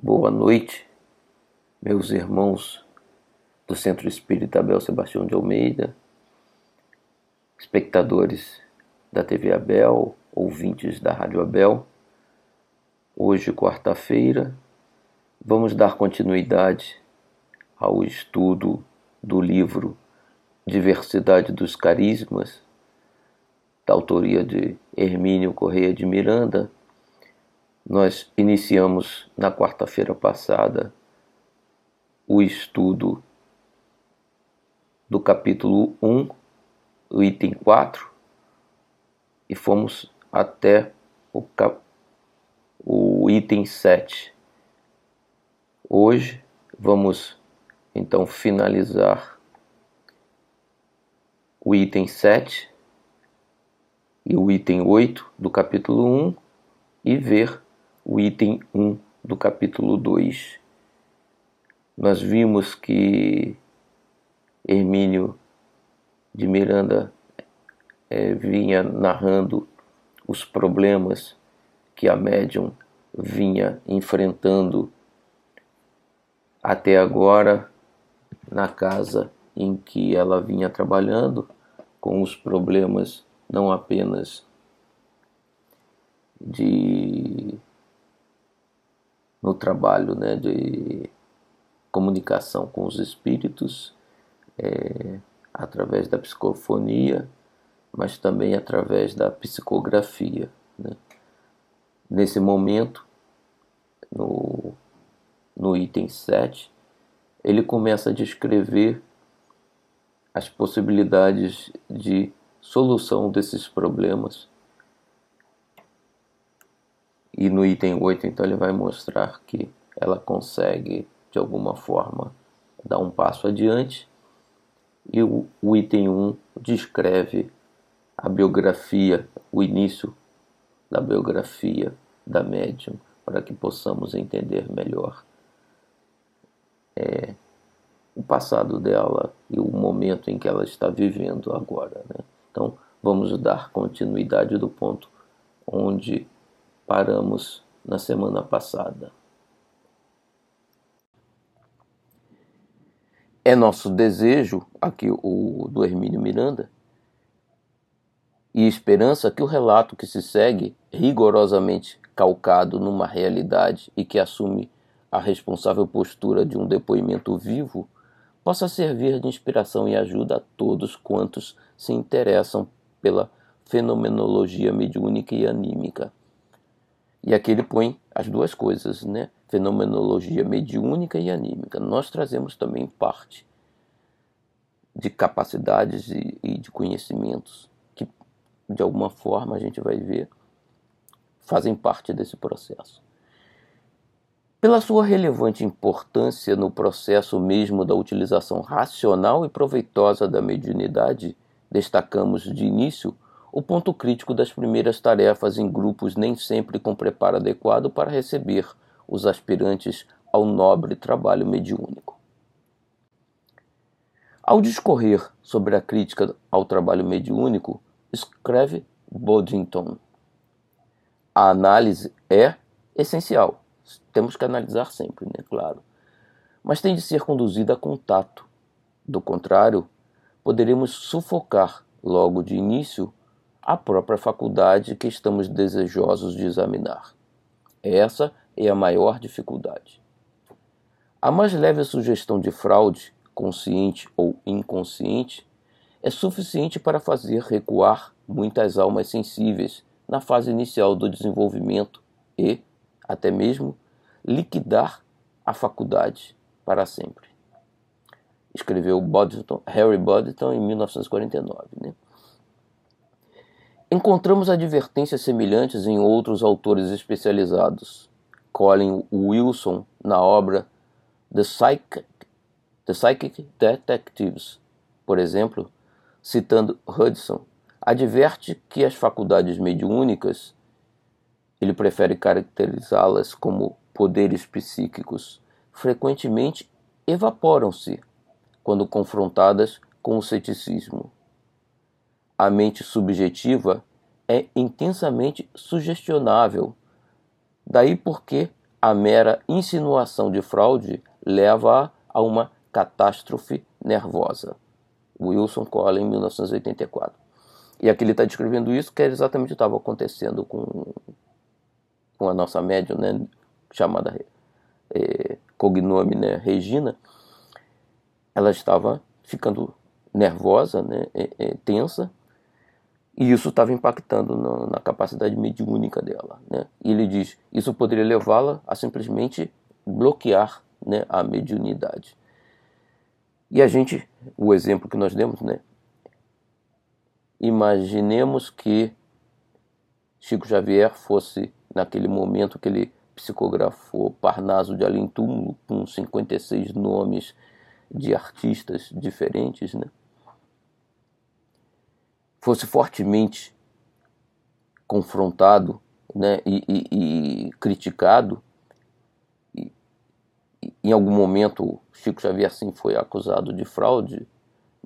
Boa noite, meus irmãos do Centro Espírita Abel Sebastião de Almeida, espectadores da TV Abel, ouvintes da Rádio Abel. Hoje, quarta-feira, vamos dar continuidade ao estudo do livro Diversidade dos Carismas, da autoria de Hermínio Correia de Miranda nós iniciamos na quarta-feira passada o estudo do capítulo 1, o item 4, e fomos até o, cap... o item 7. Hoje vamos então finalizar o item 7 e o item 8 do capítulo 1 e ver o item 1 do capítulo 2. Nós vimos que Hermínio de Miranda é, vinha narrando os problemas que a médium vinha enfrentando até agora na casa em que ela vinha trabalhando, com os problemas não apenas de no trabalho né, de comunicação com os espíritos, é, através da psicofonia, mas também através da psicografia. Né. Nesse momento, no, no item 7, ele começa a descrever as possibilidades de solução desses problemas e no item 8, então, ele vai mostrar que ela consegue, de alguma forma, dar um passo adiante. E o, o item 1 descreve a biografia, o início da biografia da médium, para que possamos entender melhor é, o passado dela e o momento em que ela está vivendo agora. Né? Então, vamos dar continuidade do ponto onde paramos na semana passada. É nosso desejo, aqui o do Hermínio Miranda, e esperança que o relato que se segue, rigorosamente calcado numa realidade e que assume a responsável postura de um depoimento vivo, possa servir de inspiração e ajuda a todos quantos se interessam pela fenomenologia mediúnica e anímica e aqui ele põe as duas coisas, né? Fenomenologia mediúnica e anímica. Nós trazemos também parte de capacidades e, e de conhecimentos que, de alguma forma, a gente vai ver, fazem parte desse processo. Pela sua relevante importância no processo mesmo da utilização racional e proveitosa da mediunidade, destacamos de início o ponto crítico das primeiras tarefas em grupos nem sempre com preparo adequado para receber os aspirantes ao nobre trabalho mediúnico. Ao discorrer sobre a crítica ao trabalho mediúnico, escreve Boddington: A análise é essencial. Temos que analisar sempre, né? Claro. Mas tem de ser conduzida a contato. Do contrário, poderemos sufocar logo de início a própria faculdade que estamos desejosos de examinar. Essa é a maior dificuldade. A mais leve sugestão de fraude, consciente ou inconsciente, é suficiente para fazer recuar muitas almas sensíveis na fase inicial do desenvolvimento e, até mesmo, liquidar a faculdade para sempre. Escreveu Boddington, Harry Boddington em 1949. Né? Encontramos advertências semelhantes em outros autores especializados. Colin Wilson, na obra The Psychic, The Psychic Detectives, por exemplo, citando Hudson, adverte que as faculdades mediúnicas, ele prefere caracterizá-las como poderes psíquicos, frequentemente evaporam-se quando confrontadas com o ceticismo a mente subjetiva é intensamente sugestionável. Daí porque a mera insinuação de fraude leva a uma catástrofe nervosa. Wilson Collin, 1984. E aqui ele está descrevendo isso, que é exatamente o que estava acontecendo com, com a nossa médium, né, chamada é, cognome né, Regina. Ela estava ficando nervosa, né, é, é, tensa, e isso estava impactando no, na capacidade mediúnica dela. Né? E ele diz: isso poderia levá-la a simplesmente bloquear né, a mediunidade. E a gente, o exemplo que nós demos, né? Imaginemos que Chico Xavier fosse, naquele momento que ele psicografou Parnaso de Além Túmulo, com 56 nomes de artistas diferentes, né? Fosse fortemente confrontado né, e, e, e criticado, e, em algum momento Chico Xavier sim foi acusado de fraude,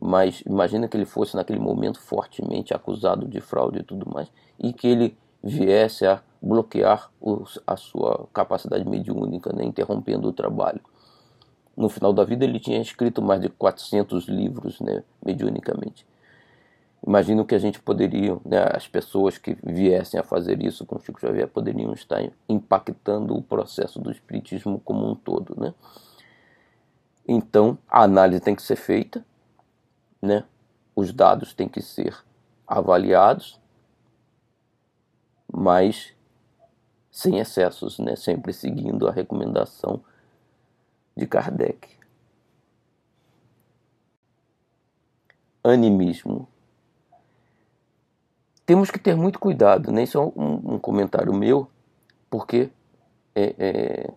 mas imagina que ele fosse naquele momento fortemente acusado de fraude e tudo mais, e que ele viesse a bloquear os, a sua capacidade mediúnica, né, interrompendo o trabalho. No final da vida ele tinha escrito mais de 400 livros né, mediunicamente. Imagino que a gente poderia, né, as pessoas que viessem a fazer isso com Chico Xavier poderiam estar impactando o processo do espiritismo como um todo, né? Então, a análise tem que ser feita, né? Os dados têm que ser avaliados, mas sem excessos, né? Sempre seguindo a recomendação de Kardec. Animismo temos que ter muito cuidado, nem né? só é um, um comentário meu, porque é, é,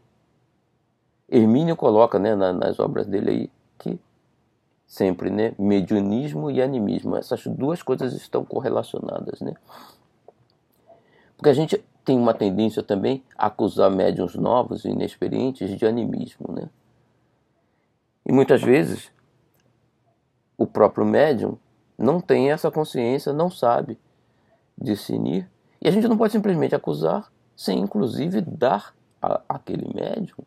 Hermínio coloca né, na, nas obras dele aí que sempre, né, mediunismo e animismo, essas duas coisas estão correlacionadas, né? Porque a gente tem uma tendência também a acusar médiums novos e inexperientes de animismo, né? E muitas vezes o próprio médium não tem essa consciência, não sabe discernir. E a gente não pode simplesmente acusar sem, inclusive, dar a, aquele médium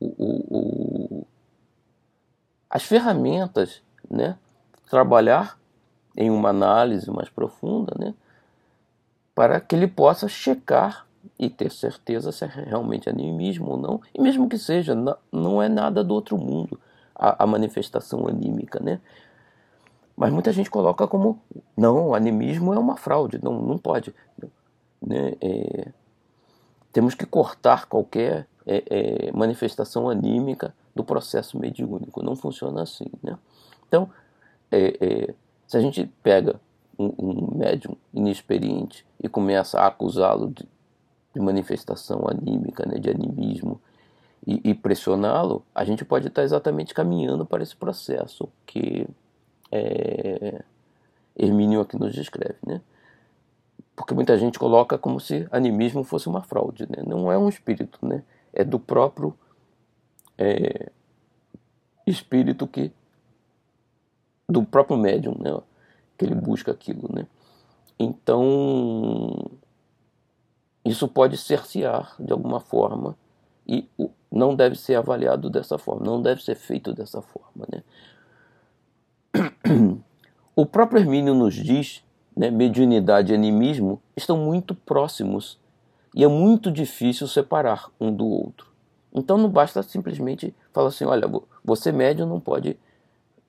o, o, o, as ferramentas, né? trabalhar em uma análise mais profunda, né? para que ele possa checar e ter certeza se é realmente animismo ou não, e mesmo que seja, não é nada do outro mundo a, a manifestação anímica, né? Mas muita gente coloca como não, animismo é uma fraude, não, não pode. Né? É, temos que cortar qualquer é, é, manifestação anímica do processo mediúnico. Não funciona assim. Né? Então, é, é, se a gente pega um, um médium inexperiente e começa a acusá-lo de, de, manifestação anímica, né, de animismo, e, e pressioná-lo, a gente pode estar exatamente caminhando para esse processo que é, Hermínio aqui nos descreve, né? Porque muita gente coloca como se animismo fosse uma fraude, né? Não é um espírito, né? É do próprio é, espírito que do próprio médium, né? Que ele busca aquilo, né? Então isso pode cercear de alguma forma e não deve ser avaliado dessa forma, não deve ser feito dessa forma, né? Próprio Hermínio nos diz, né, mediunidade e animismo estão muito próximos e é muito difícil separar um do outro. Então não basta simplesmente falar assim, olha, você médium não pode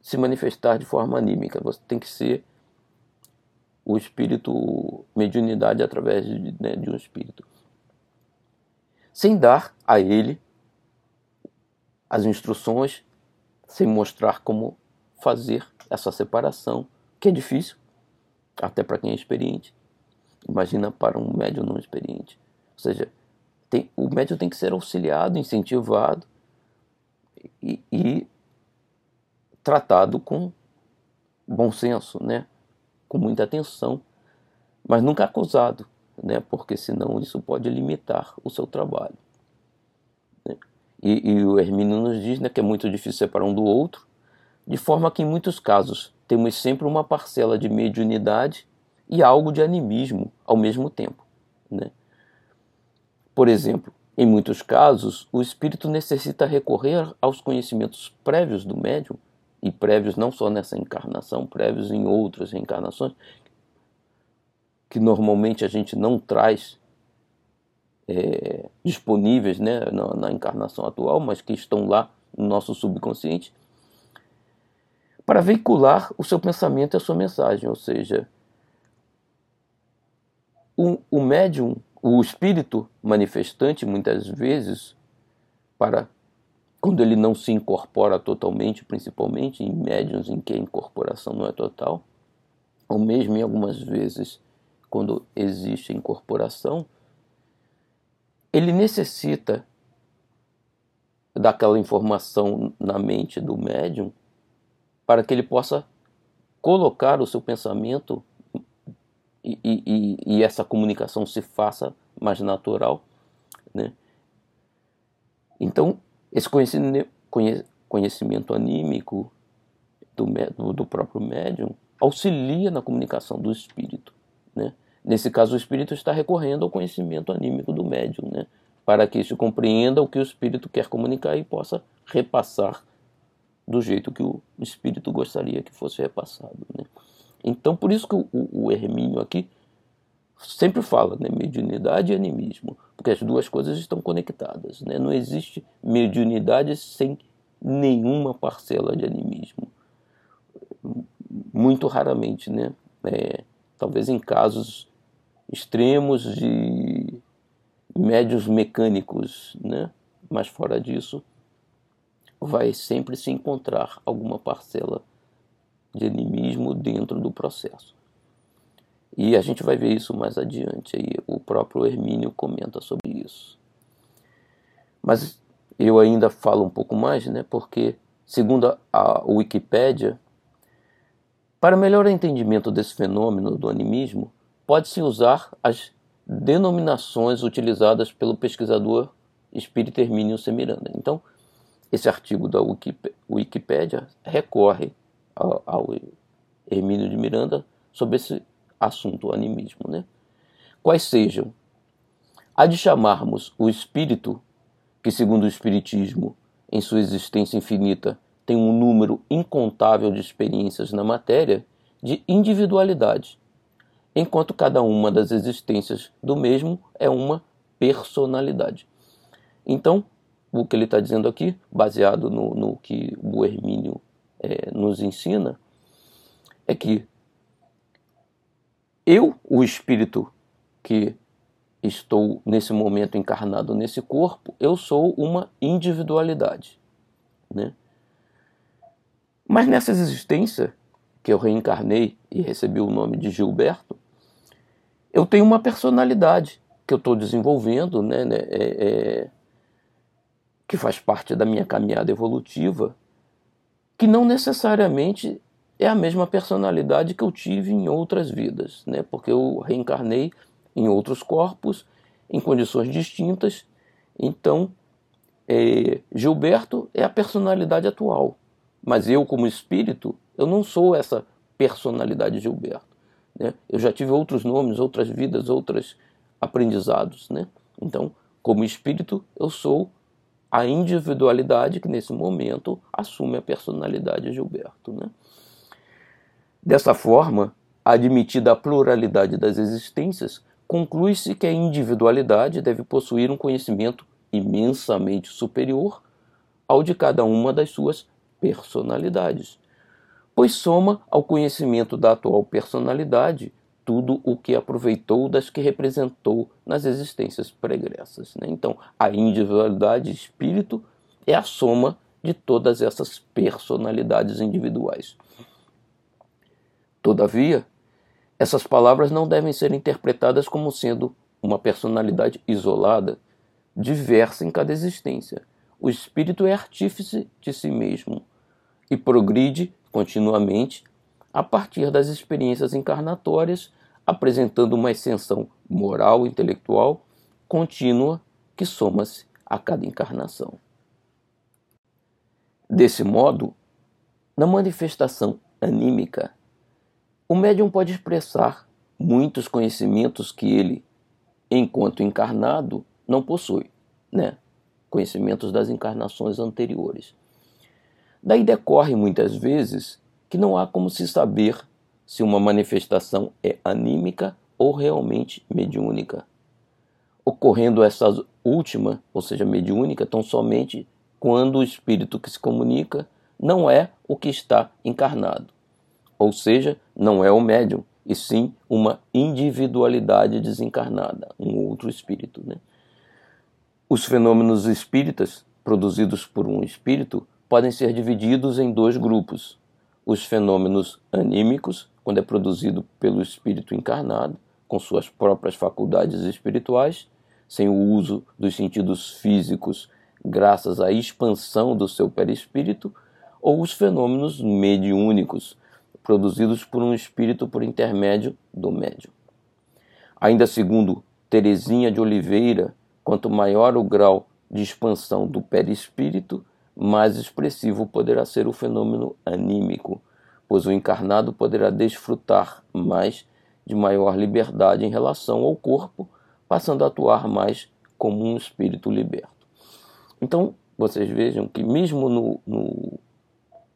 se manifestar de forma anímica, você tem que ser o espírito, mediunidade através de, né, de um espírito. Sem dar a ele as instruções, sem mostrar como fazer essa separação, que é difícil, até para quem é experiente. Imagina para um médium não experiente. Ou seja, tem, o médium tem que ser auxiliado, incentivado e, e tratado com bom senso, né? com muita atenção, mas nunca acusado, né? porque senão isso pode limitar o seu trabalho. Né? E, e, o Hermínio nos diz né, que é muito difícil separar um do outro, de forma que em muitos casos temos sempre uma parcela de mediunidade e algo de animismo ao mesmo tempo. Né? Por exemplo, Em muitos casos, o espírito necessita recorrer aos conhecimentos prévios do médium, e prévios não só nessa encarnação, prévios em outras reencarnações, que normalmente a gente não traz é, disponíveis né, na, na encarnação atual, mas que estão lá no nosso subconsciente, para veicular o seu pensamento e a sua mensagem, ou seja, o, o médium, o espírito manifestante, muitas vezes, para quando ele não se incorpora totalmente, principalmente em médiums em que a incorporação não é total, ou mesmo em algumas vezes quando existe incorporação, ele necessita daquela informação na mente do médium para que ele possa colocar o seu pensamento e, e, e essa comunicação se faça mais natural. Né? Então, esse conhecimento, anímico do, do próprio médium auxilia na comunicação do espírito. Né? Nesse caso, o espírito está recorrendo ao conhecimento anímico do médium, né? para que se compreenda o que o espírito quer comunicar e possa repassar do jeito que o espírito gostaria que fosse repassado. Né? Então, por isso que o, o Hermínio aqui sempre fala, né, mediunidade e animismo, porque as duas coisas estão conectadas. Né? Não existe mediunidade sem nenhuma parcela de animismo. Muito raramente, né? É, talvez em casos extremos de médios mecânicos, né? mas fora disso, vai sempre se encontrar alguma parcela de animismo dentro do processo. E a gente vai ver isso mais adiante. Aí o próprio Hermínio comenta sobre isso. Mas eu ainda falo um pouco mais, né? Porque, segundo a Wikipédia, para melhor entendimento desse fenômeno do animismo, pode-se usar as denominações utilizadas pelo pesquisador espírita Hermínio Semiranda. Então, esse artigo da Wikipédia recorre ao, Hermínio de Miranda sobre esse assunto, o animismo. Né? Quais sejam? Há de chamarmos o espírito, que segundo o Espiritismo, em sua existência infinita, tem um número incontável de experiências na matéria, de individualidade, enquanto cada uma das existências do mesmo é uma personalidade. Então, o que ele está dizendo aqui, baseado no, no que o Hermínio é, nos ensina, é que eu, o espírito que estou nesse momento encarnado nesse corpo, eu sou uma individualidade. Né? Mas nessa existência que eu reencarnei e recebi o nome de Gilberto, eu tenho uma personalidade que eu estou desenvolvendo, né, né é, é, que faz parte da minha caminhada evolutiva, que não necessariamente é a mesma personalidade que eu tive em outras vidas, né? porque eu reencarnei em outros corpos, em condições distintas. Então, é, Gilberto é a personalidade atual, mas eu, como espírito, eu não sou essa personalidade Gilberto. Né? Eu já tive outros nomes, outras vidas, outros aprendizados. Né? Então, como espírito, eu sou a individualidade que nesse momento assume a personalidade Gilberto. Né? Dessa forma, admitida a pluralidade das existências, conclui-se que a individualidade deve possuir um conhecimento imensamente superior ao de cada uma das suas personalidades, pois soma ao conhecimento da atual personalidade tudo o que aproveitou das que representou nas existências pregressas. Né? Então, a individualidade espírito é a soma de todas essas personalidades individuais. Todavia, essas palavras não devem ser interpretadas como sendo uma personalidade isolada, diversa em cada existência. O espírito é artífice de si mesmo e progride continuamente a partir das experiências encarnatórias, apresentando uma ascensão moral e intelectual contínua que soma-se a cada encarnação. Desse modo, na manifestação anímica, o médium pode expressar muitos conhecimentos que ele, enquanto encarnado, não possui. né, conhecimentos das encarnações anteriores. Daí decorre muitas vezes que não há como se saber se uma manifestação é anímica ou realmente mediúnica. Ocorrendo essa última, ou seja, mediúnica, tão somente quando o espírito que se comunica não é o que está encarnado. Ou seja, não é o médium, e sim uma individualidade desencarnada, um outro espírito. Né? Os fenômenos espíritas, produzidos por um espírito, podem ser divididos em dois grupos: os fenômenos anímicos, quando é produzido pelo espírito encarnado, com suas próprias faculdades espirituais, sem o uso dos sentidos físicos, graças à expansão do seu perispírito, ou os fenômenos mediúnicos, produzidos por um espírito por intermédio do médium. Ainda segundo Teresinha de Oliveira, quanto maior o grau de expansão do perispírito, mais expressivo poderá ser o fenômeno anímico, pois o encarnado poderá desfrutar mais de maior liberdade em relação ao corpo, passando a atuar mais como um espírito liberto. Então, vocês vejam que mesmo no, no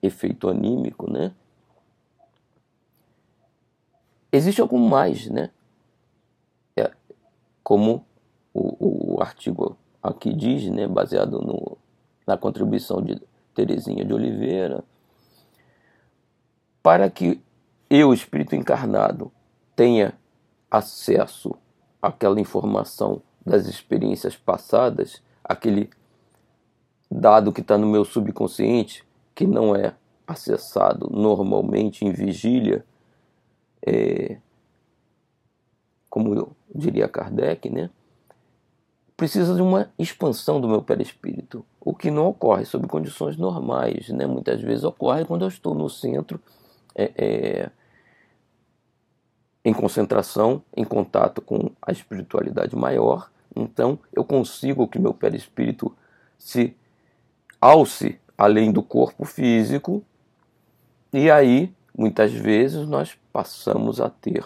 efeito anímico, né, existe algo mais, né? É, como o, o artigo aqui diz, né, baseado no, na contribuição de Teresinha de Oliveira, para que eu, espírito encarnado, tenha acesso àquela informação das experiências passadas, aquele dado que está no meu subconsciente, que não é acessado normalmente em vigília, é, como eu diria Kardec, né? precisa de uma expansão do meu perispírito, o que não ocorre sob condições normais. Né? Muitas vezes ocorre quando eu estou no centro, é, é, em concentração, em contato com a espiritualidade maior. Então eu consigo que meu perispírito se alce além do corpo físico, e aí, muitas vezes, nós passamos a ter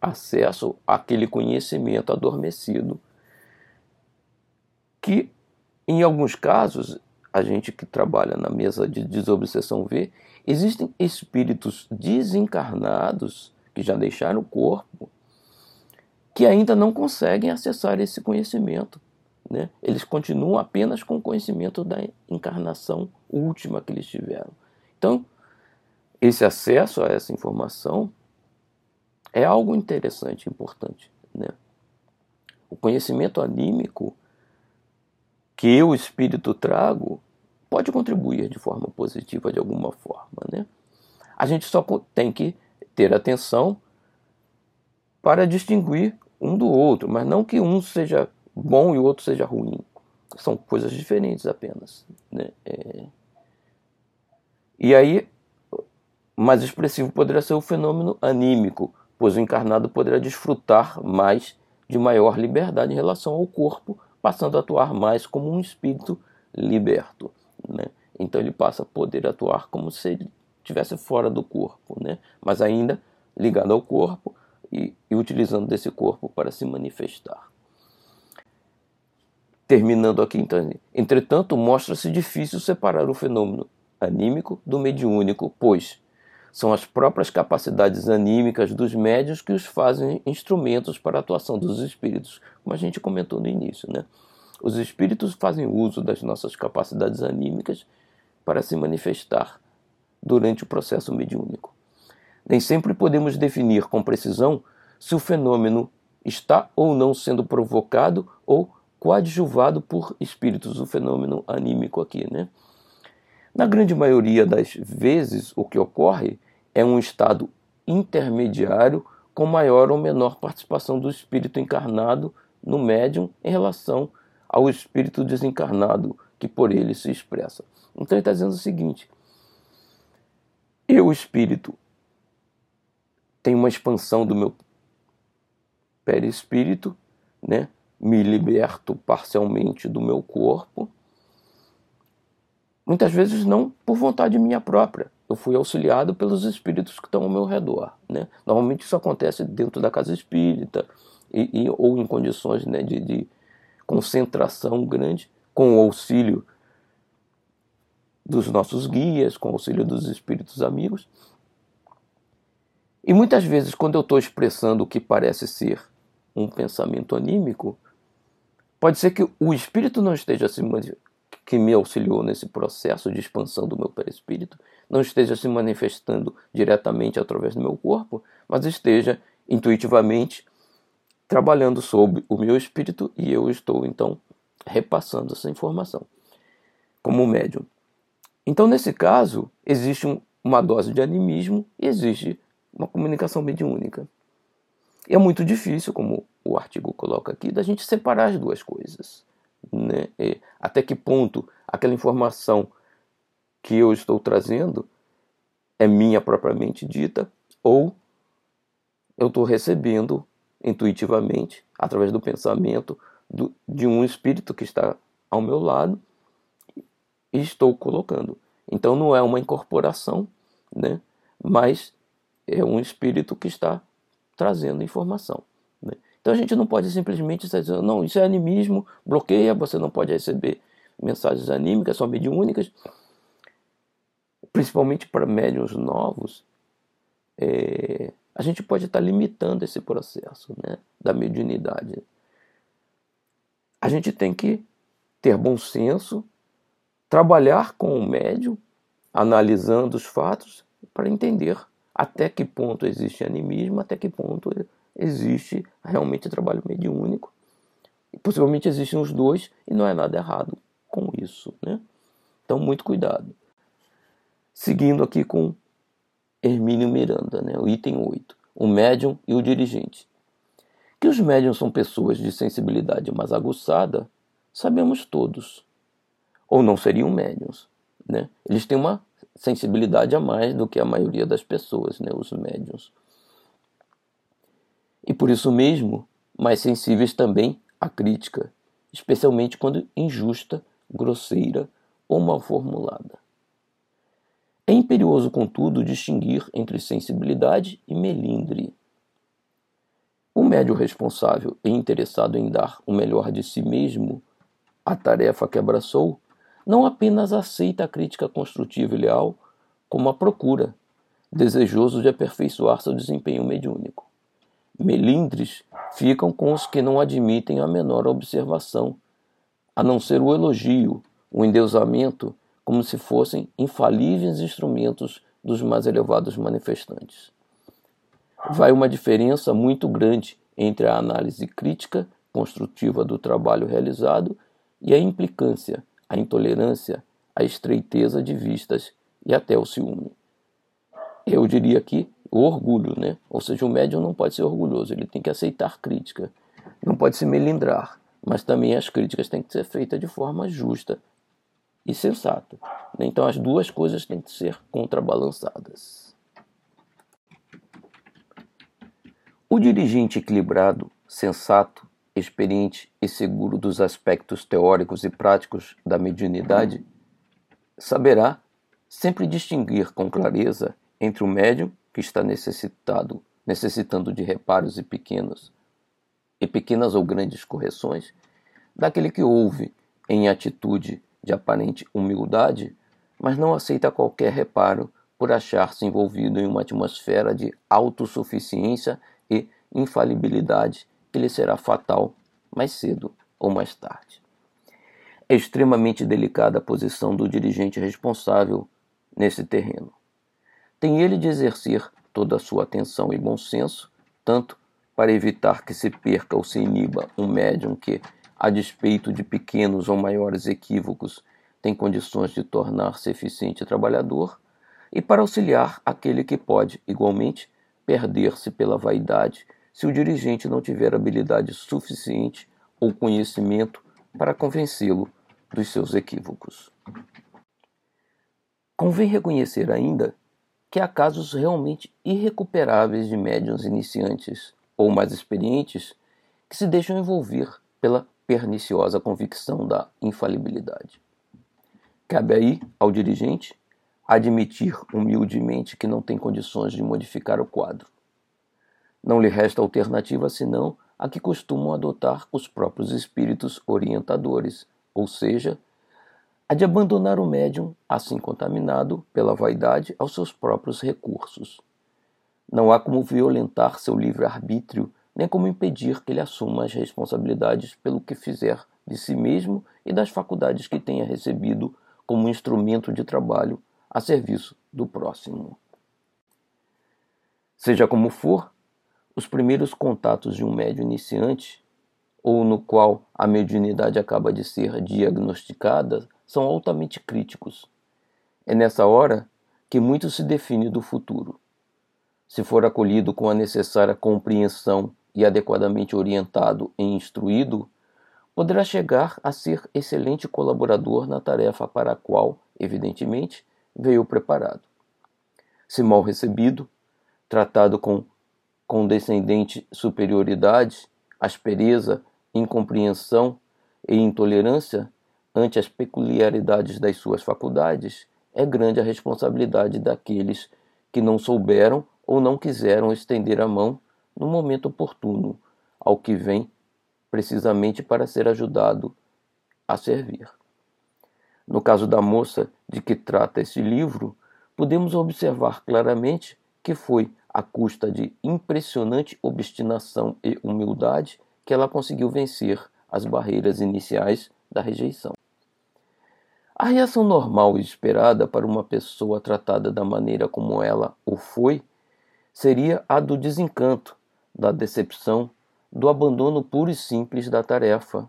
acesso àquele conhecimento adormecido que em alguns casos, a gente que trabalha na mesa de desobsessão vê, existem espíritos desencarnados que já deixaram o corpo que ainda não conseguem acessar esse conhecimento. Né? Eles continuam apenas com o conhecimento da encarnação última que eles tiveram. Então, esse acesso a essa informação é algo interessante, importante. Né? O conhecimento anímico que eu, espírito, trago, pode contribuir de forma positiva de alguma forma. Né? A gente só tem que ter atenção para distinguir um do outro, mas não que um seja bom e o outro seja ruim. São coisas diferentes apenas. Né? É... E aí, mais expressivo poderia ser o fenômeno anímico, pois o encarnado poderá desfrutar mais de maior liberdade em relação ao corpo passando a atuar mais como um espírito liberto. Né? Então ele passa a poder atuar como se ele estivesse fora do corpo, né? mas ainda ligado ao corpo e, e utilizando desse corpo para se manifestar. Terminando aqui, então, entretanto, mostra-se difícil separar o fenômeno anímico do mediúnico, pois são as próprias capacidades anímicas dos médios que os fazem instrumentos para a atuação dos espíritos, como a gente comentou no início. Né? Os espíritos fazem uso das nossas capacidades anímicas para se manifestar durante o processo mediúnico. Nem sempre podemos definir com precisão se o fenômeno está ou não sendo provocado ou coadjuvado por espíritos, o fenômeno anímico aqui, né? Na grande maioria das vezes, o que ocorre é um estado intermediário com maior ou menor participação do espírito encarnado no médium em relação ao espírito desencarnado que por ele se expressa. Então ele está dizendo o seguinte: eu, espírito, tenho uma expansão do meu perispírito, né? me liberto parcialmente do meu corpo Muitas vezes não por vontade minha própria. Eu fui auxiliado pelos espíritos que estão ao meu redor. Né? Normalmente isso acontece dentro da casa espírita e, e ou em condições né, de, de, concentração grande, com o auxílio dos nossos guias, com o auxílio dos espíritos amigos. E muitas vezes, quando eu estou expressando o que parece ser um pensamento anímico, pode ser que o espírito não esteja se que me auxiliou nesse processo de expansão do meu perispírito não esteja se manifestando diretamente através do meu corpo, mas esteja intuitivamente trabalhando sobre o meu espírito e eu estou então repassando essa informação como médium. Então, nesse caso, existe um, uma dose de animismo e existe uma comunicação mediúnica. E é muito difícil, como o artigo coloca aqui, da gente separar as duas coisas. Né? E até que ponto aquela informação que eu estou trazendo é minha propriamente dita ou eu estou recebendo intuitivamente, através do pensamento do, de um espírito que está ao meu lado e estou colocando. Então não é uma incorporação, né? mas é um espírito que está trazendo informação. Então a gente não pode simplesmente dizer, não, isso é animismo, bloqueia, você não pode receber mensagens anímicas, só mediúnicas, principalmente para médiums novos, é, a gente pode estar limitando esse processo né, da mediunidade. A gente tem que ter bom senso, trabalhar com o médium, analisando os fatos, para entender até que ponto existe animismo, até que ponto existe realmente trabalho mediúnico. Possivelmente existem os dois e não é nada errado com isso. Né? Então, muito cuidado. Seguindo aqui com Hermínio Miranda, né? o item 8, o médium e o dirigente. Que os médiums são pessoas de sensibilidade mais aguçada, sabemos todos. Ou não seriam médiums. Né? Eles têm uma sensibilidade a mais do que a maioria das pessoas, né? os médiums. E por isso mesmo, mais sensíveis também à crítica, especialmente quando injusta grosseira ou mal formulada. É imperioso, contudo, distinguir entre sensibilidade e melindre. O médio responsável e interessado em dar o melhor de si mesmo à tarefa que abraçou, não apenas aceita a crítica construtiva e leal, como a procura, desejoso de aperfeiçoar seu desempenho mediúnico. Melindres ficam com os que não admitem a menor observação a não ser o elogio, o endeusamento, como se fossem infalíveis instrumentos dos mais elevados manifestantes. Vai uma diferença muito grande entre a análise crítica, construtiva do trabalho realizado e a implicância, a intolerância, a estreiteza de vistas e até o ciúme. Eu diria aqui o orgulho, né? Ou seja, o médium não pode ser orgulhoso, ele tem que aceitar crítica, não pode se melindrar mas também as críticas têm que ser feitas de forma justa e sensata. Então as duas coisas têm que ser contrabalançadas. O dirigente equilibrado, sensato, experiente e seguro dos aspectos teóricos e práticos da mediunidade saberá sempre distinguir com clareza entre o médium que está necessitado, necessitando de reparos e pequenos e pequenas ou grandes correções, daquele que ouve em atitude de aparente humildade, mas não aceita qualquer reparo por achar-se envolvido em uma atmosfera de autossuficiência e infalibilidade que lhe será fatal mais cedo ou mais tarde. É extremamente delicada a posição do dirigente responsável nesse terreno. Tem ele de exercer toda a sua atenção e bom senso, tanto para evitar que se perca ou se iniba um médium que, a despeito de pequenos ou maiores equívocos, tem condições de tornar-se eficiente trabalhador, e para auxiliar aquele que pode, igualmente, perder-se pela vaidade se o dirigente não tiver habilidade suficiente ou conhecimento para convencê-lo dos seus equívocos. Convém reconhecer ainda que há casos realmente irrecuperáveis de médiums iniciantes ou mais experientes que se deixam envolver pela perniciosa convicção da infalibilidade. Cabe aí ao dirigente admitir humildemente que não tem condições de modificar o quadro. Não lhe resta alternativa senão a que costumam adotar os próprios espíritos orientadores, ou seja, a de abandonar o médium, assim contaminado pela vaidade, aos seus próprios recursos. Não há como violentar seu livre-arbítrio, nem como impedir que ele assuma as responsabilidades pelo que fizer de si mesmo e das faculdades que tenha recebido como instrumento de trabalho a serviço do próximo. Seja como for, os primeiros contatos de um médio iniciante, ou no qual a mediunidade acaba de ser diagnosticada, são altamente críticos. É nessa hora que muito se define do futuro. Se for acolhido com a necessária compreensão e adequadamente orientado e instruído, poderá chegar a ser excelente colaborador na tarefa para a qual, evidentemente, veio preparado. Se mal recebido, tratado com condescendente superioridade, aspereza, incompreensão e intolerância ante as peculiaridades das suas faculdades, é grande a responsabilidade daqueles que não souberam ou não quiseram estender a mão no momento oportuno ao que vem precisamente para ser ajudado a servir. No caso da moça de que trata este livro, podemos observar claramente que foi à custa de impressionante obstinação e humildade que ela conseguiu vencer as barreiras iniciais da rejeição. A reação normal e esperada para uma pessoa tratada da maneira como ela o foi seria a do desencanto, da decepção, do abandono puro e simples da tarefa,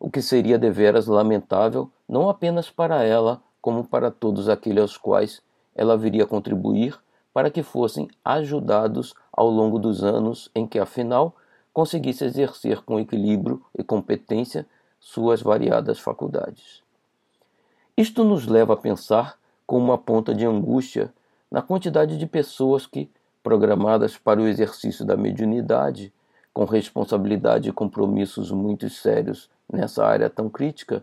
o que seria deveras lamentável não apenas para ela, como para todos aqueles aos quais ela viria contribuir para que fossem ajudados ao longo dos anos em que, afinal, conseguisse exercer com equilíbrio e competência suas variadas faculdades. Isto nos leva a pensar com uma ponta de angústia na quantidade de pessoas que, programadas para o exercício da mediunidade, com responsabilidade e compromissos muito sérios nessa área tão crítica,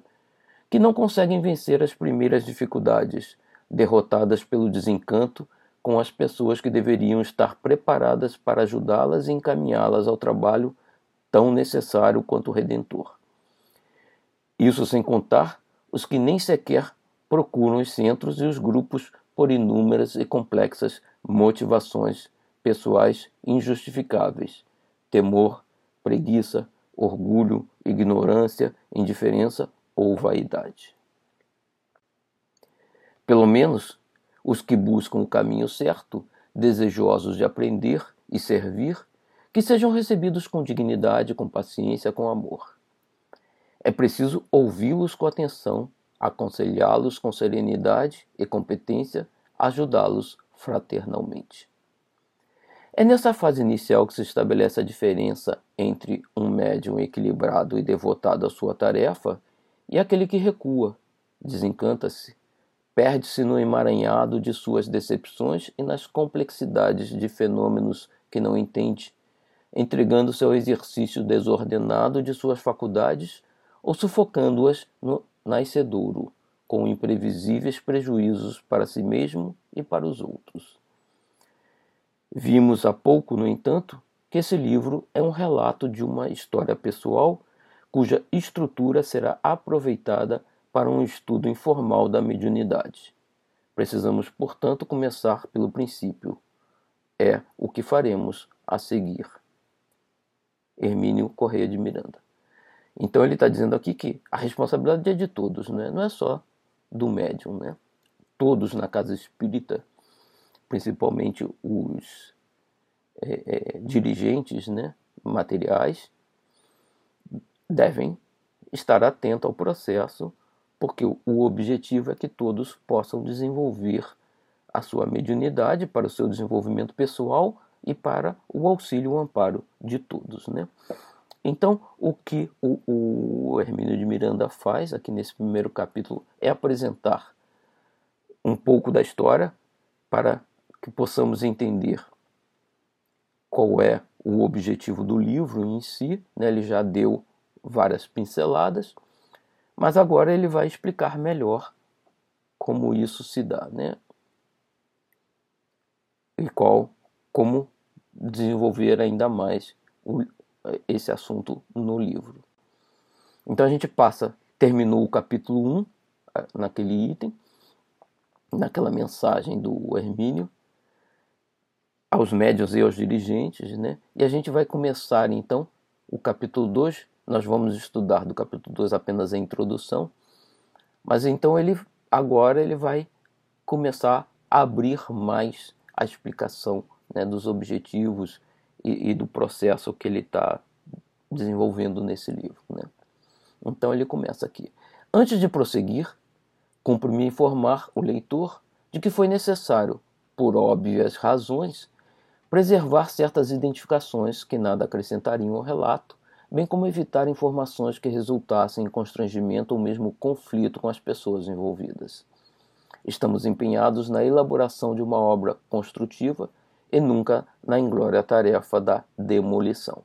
que não conseguem vencer as primeiras dificuldades, derrotadas pelo desencanto com as pessoas que deveriam estar preparadas para ajudá-las e encaminhá-las ao trabalho tão necessário quanto redentor. Isso sem contar os que nem sequer procuram os centros e os grupos por inúmeras e complexas motivações pessoais injustificáveis: temor, preguiça, orgulho, ignorância, indiferença ou vaidade. Pelo menos os que buscam o caminho certo, desejosos de aprender e servir, que sejam recebidos com dignidade, com paciência, com amor. É preciso ouvi-los com atenção, aconselhá-los com serenidade e competência, ajudá-los fraternalmente. É nessa fase inicial que se estabelece a diferença entre um médium equilibrado e devotado à sua tarefa e aquele que recua, desencanta-se, perde-se no emaranhado de suas decepções e nas complexidades de fenômenos que não entende, entregando-se ao exercício desordenado de suas faculdades ou sufocando-as no nascedouro, com imprevisíveis prejuízos para si mesmo e para os outros. Vimos há pouco, no entanto, que esse livro é um relato de uma história pessoal cuja estrutura será aproveitada para um estudo informal da mediunidade. Precisamos, portanto, começar pelo princípio. É o que faremos a seguir. Hermínio Correia de Miranda. Então ele está dizendo aqui que a responsabilidade é de todos, né? não é só do médium. Né? Todos na casa espírita principalmente os é, é, dirigentes né, materiais, devem estar atentos ao processo, porque o objetivo é que todos possam desenvolver a sua mediunidade para o seu desenvolvimento pessoal e para o auxílio e o amparo de todos. Né? Então, o que o, o Hermínio de Miranda faz aqui nesse primeiro capítulo é apresentar um pouco da história para que possamos entender qual é o objetivo do livro em si. Né? Ele já deu várias pinceladas, mas agora ele vai explicar melhor como isso se dá, né? E qual, como desenvolver ainda mais o, esse assunto no livro. Então a gente passa, terminou o capítulo 1, naquele item, naquela mensagem do Hermínio, aos médios e aos dirigentes, né? E a gente vai começar então o capítulo 2. Nós vamos estudar do capítulo 2 apenas a introdução, mas então ele agora ele vai começar a abrir mais a explicação né, dos objetivos e, e, do processo que ele está desenvolvendo nesse livro. Né? Então ele começa aqui. Antes de prosseguir, cumpre-me informar o leitor de que foi necessário, por óbvias razões, preservar certas identificações que nada acrescentariam ao relato, bem como evitar informações que resultassem em constrangimento ou mesmo conflito com as pessoas envolvidas. Estamos empenhados na elaboração de uma obra construtiva e nunca na inglória tarefa da demolição.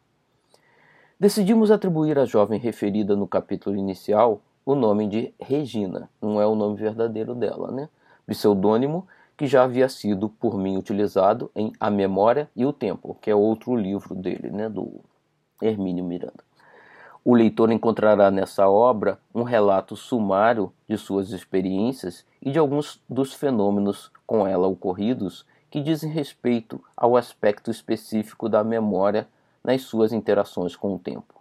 Decidimos atribuir à jovem referida no capítulo inicial o nome de Regina, não é o nome verdadeiro dela, né? Pseudônimo que já havia sido por mim utilizado em A Memória e o Tempo, que é outro livro dele, né, do Hermínio Miranda. O leitor encontrará nessa obra um relato sumário de suas experiências e de alguns dos fenômenos com ela ocorridos que dizem respeito ao aspecto específico da memória nas suas interações com o tempo.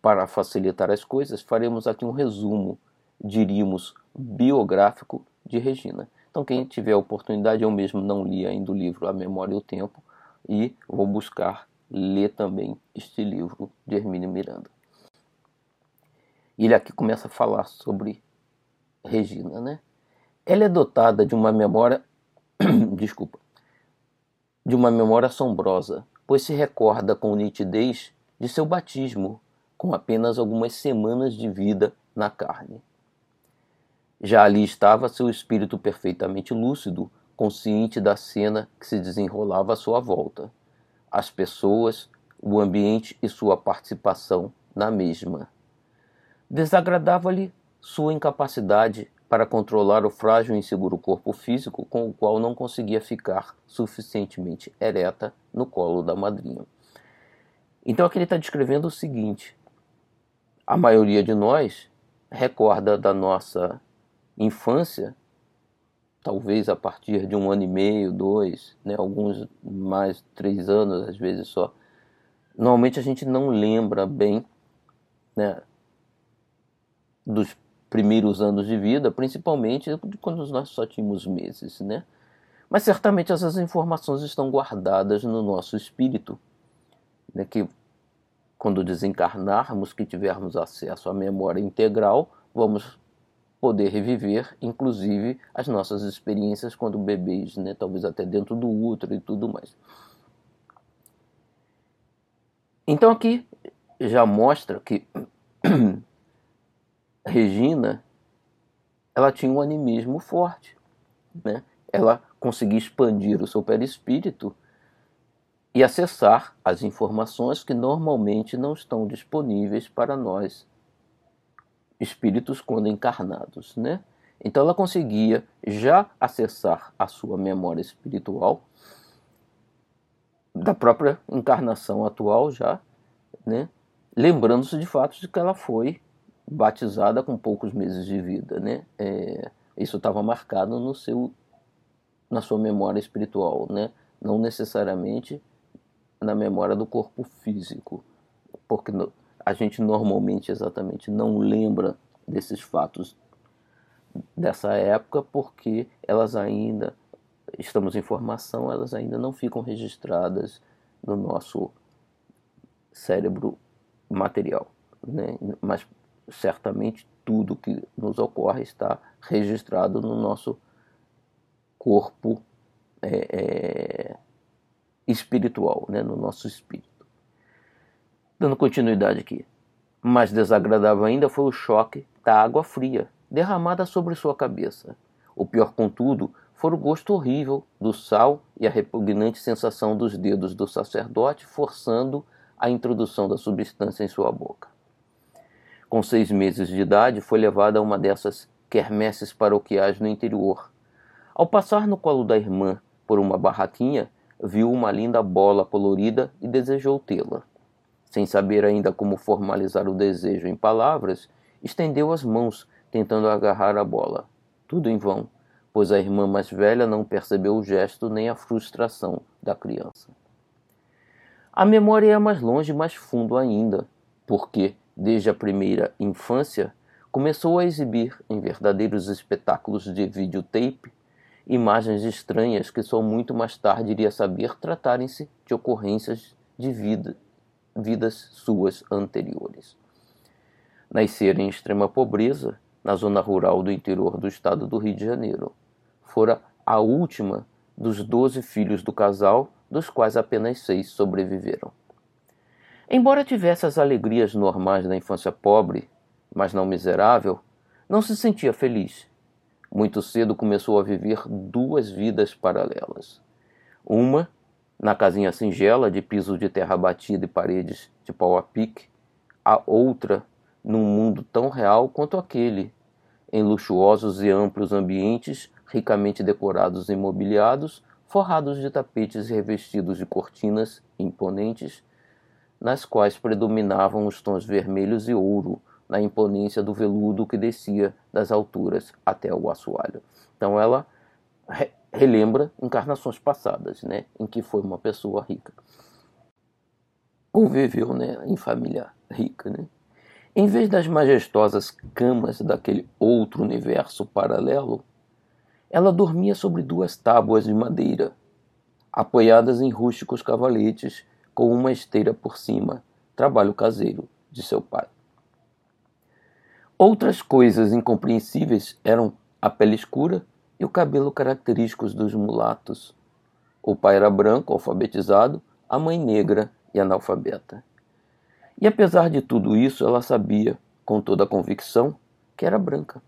Para facilitar as coisas, faremos aqui um resumo, diríamos, biográfico de Regina. Então, quem tiver a oportunidade, eu mesmo não li ainda o livro A Memória e o Tempo e vou buscar ler também este livro de Hermínio Miranda. Ele aqui começa a falar sobre Regina, né? Ela é dotada de uma memória, desculpa, de uma memória assombrosa, pois se recorda com nitidez de seu batismo, com apenas algumas semanas de vida na carne. Já ali estava seu espírito perfeitamente lúcido, consciente da cena que se desenrolava à sua volta, as pessoas, o ambiente e sua participação na mesma. Desagradava-lhe sua incapacidade para controlar o frágil e inseguro corpo físico com o qual não conseguia ficar suficientemente ereta no colo da madrinha. Então aqui ele está descrevendo o seguinte: a maioria de nós recorda da nossa infância, talvez a partir de um ano e meio, dois, né, alguns mais três anos às vezes só. Normalmente a gente não lembra bem né, dos primeiros anos de vida, principalmente quando nós só tínhamos meses, né? Mas certamente essas informações estão guardadas no nosso espírito, né, que quando desencarnarmos, que tivermos acesso à memória integral, vamos poder reviver, inclusive, as nossas experiências quando bebês, né? talvez até dentro do útero e tudo mais. Então aqui já mostra que Regina ela tinha um animismo forte, né? Ela conseguia expandir o seu perispírito e acessar as informações que normalmente não estão disponíveis para nós espíritos quando encarnados, né? Então ela conseguia já acessar a sua memória espiritual da própria encarnação atual já, né? Lembrando-se de fato de que ela foi batizada com poucos meses de vida, né? É, isso estava marcado no seu na sua memória espiritual, né? Não necessariamente na memória do corpo físico, porque a gente normalmente exatamente não lembra desses fatos dessa época porque elas ainda estamos em formação, elas ainda não ficam registradas no nosso cérebro material, né? Mas certamente tudo que nos ocorre está registrado no nosso corpo é, é, espiritual, né? no nosso espírito. Dando continuidade aqui. Mais desagradável ainda foi o choque da água fria derramada sobre sua cabeça. O pior, contudo, foi o gosto horrível do sal e a repugnante sensação dos dedos do sacerdote forçando a introdução da substância em sua boca. Com seis meses de idade, foi levada a uma dessas quermesses paroquiais no interior. Ao passar no colo da irmã por uma barraquinha, viu uma linda bola colorida e desejou tê-la sem saber ainda como formalizar o desejo em palavras, estendeu as mãos, tentando agarrar a bola. Tudo em vão, pois a irmã mais velha não percebeu o gesto nem a frustração da criança. A memória é mais longe e mais fundo ainda, porque, desde a primeira infância, começou a exibir, em verdadeiros espetáculos de videotape, imagens estranhas que só muito mais tarde iria saber tratarem-se de ocorrências de vida, vidas suas anteriores. Nascer em extrema pobreza, na zona rural do interior do estado do Rio de Janeiro. Fora a última dos doze filhos do casal, dos quais apenas seis sobreviveram. Embora tivesse as alegrias normais da infância pobre, mas não miserável, não se sentia feliz muito cedo começou a viver duas vidas paralelas. Uma, na casinha singela de piso de terra batida e paredes de pau a pique, a outra, num mundo tão real quanto aquele, em luxuosos e amplos ambientes ricamente decorados e mobiliados, forrados de tapetes revestidos de cortinas imponentes, nas quais predominavam os tons vermelhos e ouro na imponência do veludo que descia das alturas até o assoalho. Então ela re relembra encarnações passadas, né, em que foi uma pessoa rica. Ou viveu, né, em família rica, né? Em vez das majestosas camas daquele outro universo paralelo, ela dormia sobre duas tábuas de madeira, apoiadas em rústicos cavaletes com uma esteira por cima, trabalho caseiro de seu pai. Outras coisas incompreensíveis eram a pele escura e o cabelo característicos dos mulatos. O pai era branco, alfabetizado, a mãe negra e analfabeta. E apesar de tudo isso, ela sabia, com toda a convicção, que era branca.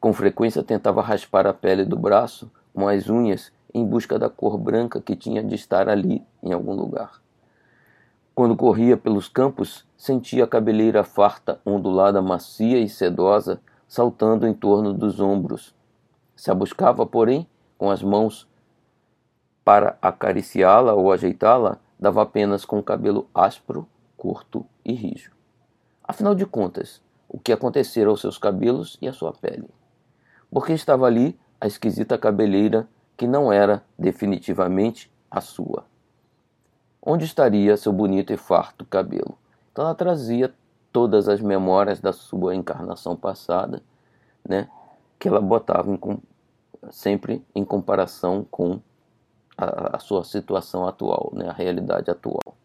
Com frequência tentava raspar a pele do braço com as unhas em busca da cor branca que tinha de estar ali em algum lugar. Quando corria pelos campos, sentia a cabeleira farta, ondulada, macia e sedosa, saltando em torno dos ombros. Se a buscava, porém, com as mãos para acariciá-la ou ajeitá-la, dava apenas com o cabelo áspero, curto e rijo. Afinal de contas, o que acontecera aos seus cabelos e à sua pele? Porque estava ali a esquisita cabeleira que não era definitivamente a sua onde estaria seu bonito e farto cabelo. Então ela trazia todas as memórias da sua encarnação passada, né, que ela botava em, sempre em comparação com a, a sua situação atual, né, a realidade atual.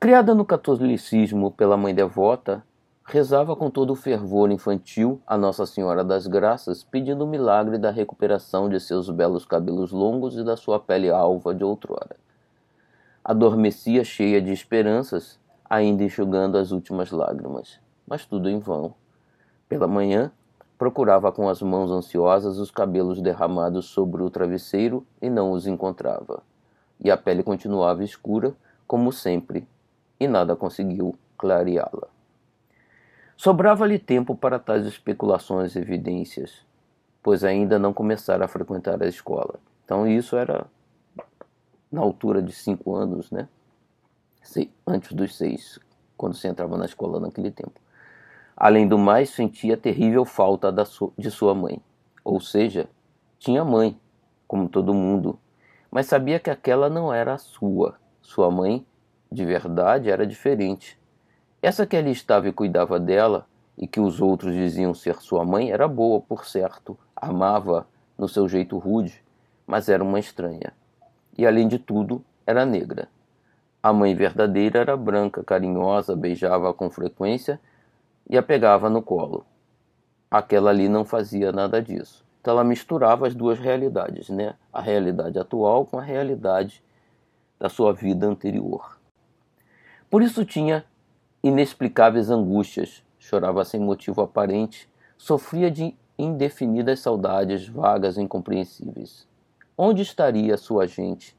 Criada no catolicismo pela mãe devota, rezava com todo o fervor infantil a Nossa Senhora das Graças, pedindo o milagre da recuperação de seus belos cabelos longos e da sua pele alva de outrora adormecia cheia de esperanças, ainda enxugando as últimas lágrimas, mas tudo em vão. Pela manhã, procurava com as mãos ansiosas os cabelos derramados sobre o travesseiro e não os encontrava. E a pele continuava escura, como sempre, e nada conseguiu clareá-la. Sobrava-lhe tempo para tais especulações e evidências, pois ainda não começara a frequentar a escola. Então isso era na altura de cinco anos, né? Antes dos seis, quando se entrava na escola naquele tempo. Além do mais, sentia terrível falta de sua mãe. Ou seja, tinha mãe, como todo mundo, mas sabia que aquela não era a sua. Sua mãe, de verdade, era diferente. Essa que ali estava e cuidava dela, e que os outros diziam ser sua mãe, era boa, por certo, amava no seu jeito rude, mas era uma estranha e, além de tudo, era negra. A mãe verdadeira era branca, carinhosa, beijava com frequência e a pegava no colo. Aquela ali não fazia nada disso. Então ela misturava as duas realidades, né? A realidade atual com a realidade da sua vida anterior. Por isso tinha inexplicáveis angústias, chorava sem motivo aparente, sofria de indefinidas saudades vagas e incompreensíveis. Onde estaria sua gente?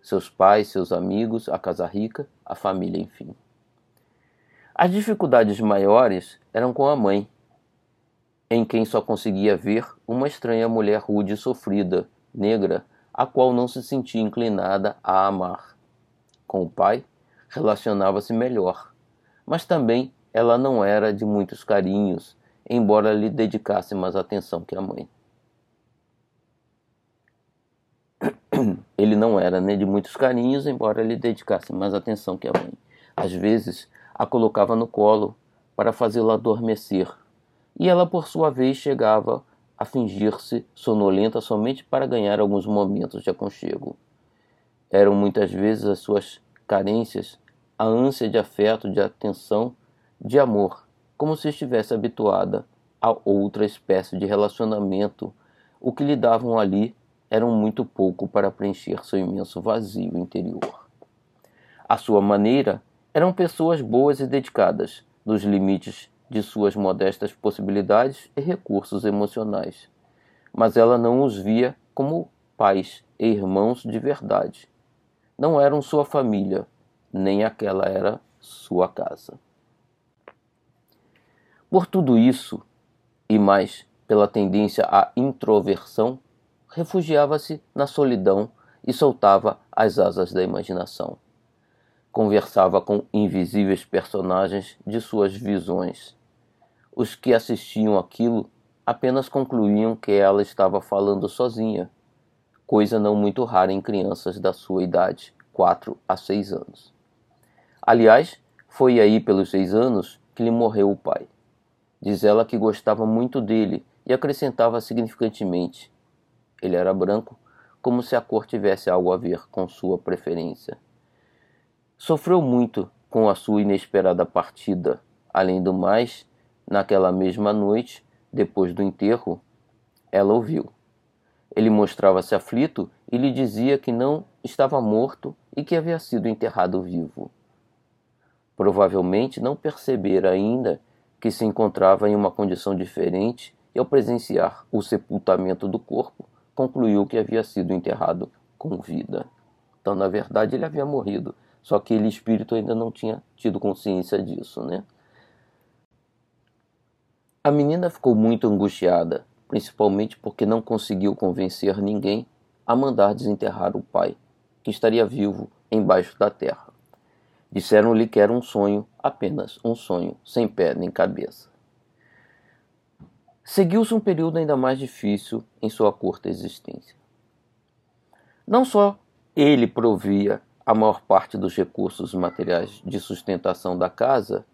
Seus pais, seus amigos, a casa rica, a família, enfim. As dificuldades maiores eram com a mãe, em quem só conseguia ver uma estranha mulher rude e sofrida, negra, a qual não se sentia inclinada a amar. Com o pai, relacionava-se melhor, mas também ela não era de muitos carinhos, embora lhe dedicasse mais atenção que a mãe. Ele não era nem de muitos carinhos, embora lhe dedicasse mais atenção que a mãe. Às vezes, a colocava no colo para fazê-la adormecer, e ela, por sua vez, chegava a fingir-se sonolenta somente para ganhar alguns momentos de aconchego. Eram muitas vezes as suas carências, a ânsia de afeto, de atenção, de amor, como se estivesse habituada a outra espécie de relacionamento, o que lhe davam ali eram muito pouco para preencher seu imenso vazio interior. À sua maneira, eram pessoas boas e dedicadas, nos limites de suas modestas possibilidades e recursos emocionais. Mas ela não os via como pais e irmãos de verdade. Não eram sua família, nem aquela era sua casa. Por tudo isso, e mais pela tendência à introversão, refugiava-se na solidão e soltava as asas da imaginação. Conversava com invisíveis personagens de suas visões. Os que assistiam aquilo apenas concluíam que ela estava falando sozinha, coisa não muito rara em crianças da sua idade, quatro a seis anos. Aliás, foi aí pelos seis anos que lhe morreu o pai. Diz ela que gostava muito dele e acrescentava significantemente: ele era branco, como se a cor tivesse algo a ver com sua preferência. Sofreu muito com a sua inesperada partida. Além do mais, naquela mesma noite, depois do enterro, ela ouviu. Ele mostrava-se aflito e lhe dizia que não estava morto e que havia sido enterrado vivo. Provavelmente não percebera ainda que se encontrava em uma condição diferente e, ao presenciar o sepultamento do corpo, concluiu que havia sido enterrado com vida. Então, na verdade, ele havia morrido, só que ele, espírito, ainda não tinha tido consciência disso, né? A menina ficou muito angustiada, principalmente porque não conseguiu convencer ninguém a mandar desenterrar o pai, que estaria vivo embaixo da terra. Disseram-lhe que era um sonho, apenas um sonho, sem pé nem cabeça. Seguiu-se um período ainda mais difícil em sua curta existência. Não só ele provia a maior parte dos recursos materiais de sustentação da casa,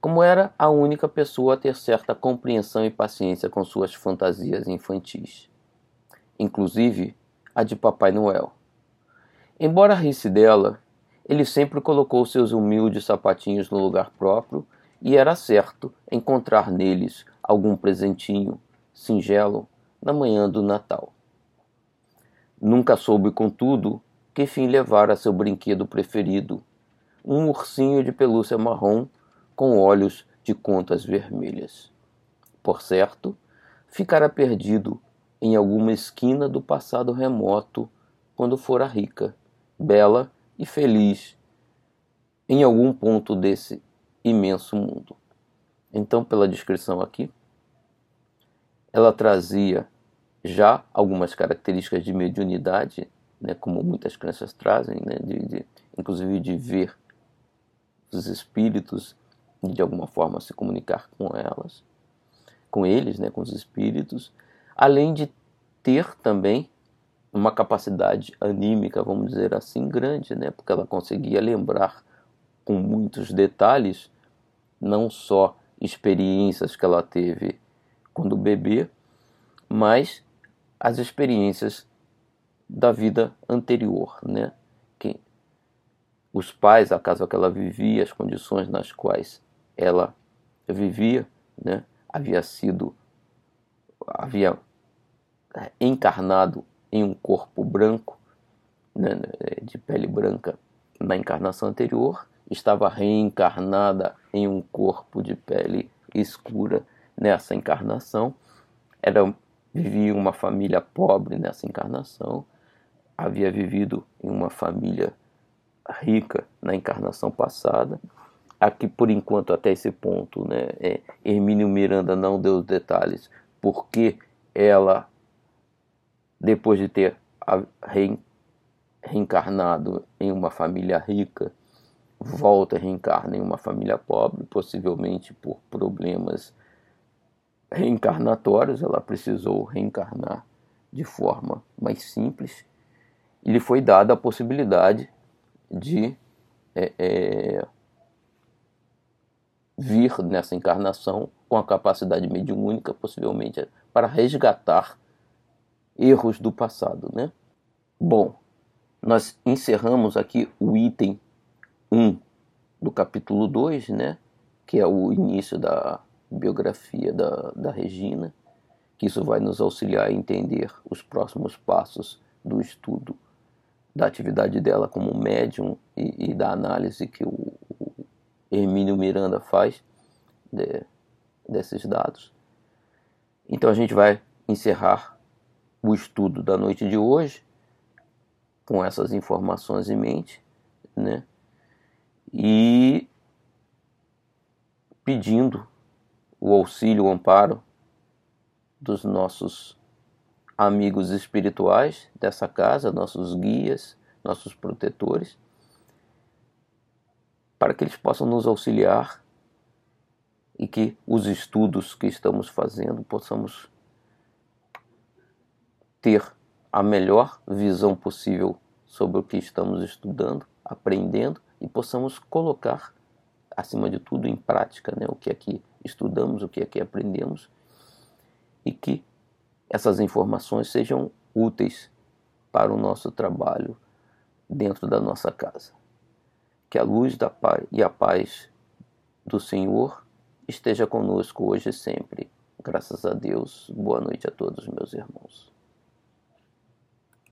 como era a única pessoa a ter certa compreensão e paciência com suas fantasias infantis, inclusive a de Papai Noel. Embora risse dela, ele sempre colocou seus humildes sapatinhos no lugar próprio e era certo encontrar neles algum presentinho singelo na manhã do Natal. Nunca soube, contudo, que fim levara seu brinquedo preferido, um ursinho de pelúcia marrom com olhos de contas vermelhas. Por certo, ficara perdido em alguma esquina do passado remoto quando fora rica, bela e feliz em algum ponto desse imenso mundo. Então, pela descrição aqui, ela trazia já algumas características de mediunidade, né, como muitas crenças trazem, né, de, de, inclusive de ver os espíritos e de alguma forma se comunicar com elas, com eles, né, com os espíritos, além de ter também uma capacidade anímica, vamos dizer assim, grande, né, porque ela conseguia lembrar com muitos detalhes não só experiências que ela teve quando bebê, mas as experiências da vida anterior, né? Que os pais, a casa que ela vivia, as condições nas quais ela vivia, né? Havia sido havia encarnado em um corpo branco, né, de pele branca na encarnação anterior estava reencarnada em um corpo de pele escura nessa encarnação. Era, vivia uma família pobre nessa encarnação. Havia vivido em uma família rica na encarnação passada. Aqui, por enquanto, até esse ponto, né, é, Hermínio Miranda não deu os detalhes, porque ela, depois de ter reencarnado em uma família rica, volta e reencarna em uma família pobre, possivelmente por problemas reencarnatórios, ela precisou reencarnar de forma mais simples, e lhe foi dada a possibilidade de é, é, vir nessa encarnação com a capacidade mediúnica, possivelmente para resgatar erros do passado, né? Bom, nós encerramos aqui o item 1 do capítulo 2, né? Que é o início da biografia da, da Regina, que isso vai nos auxiliar a entender os próximos passos do estudo da atividade dela como médium e, e da análise que o, o Hermínio Miranda faz de, desses dados. Então a gente vai encerrar o estudo da noite de hoje com essas informações em mente, né? E pedindo o auxílio, o amparo dos nossos amigos espirituais dessa casa, nossos guias, nossos protetores, para que eles possam nos auxiliar e que os estudos que estamos fazendo possamos ter a melhor visão possível sobre o que estamos estudando, aprendendo e possamos colocar, acima de tudo, em prática né, o que aqui estudamos, o que aqui aprendemos e que essas informações sejam úteis para o nosso trabalho dentro da nossa casa. Que a luz da paz e a paz do Senhor esteja conosco hoje e sempre. Graças a Deus. Boa noite a todos, meus irmãos.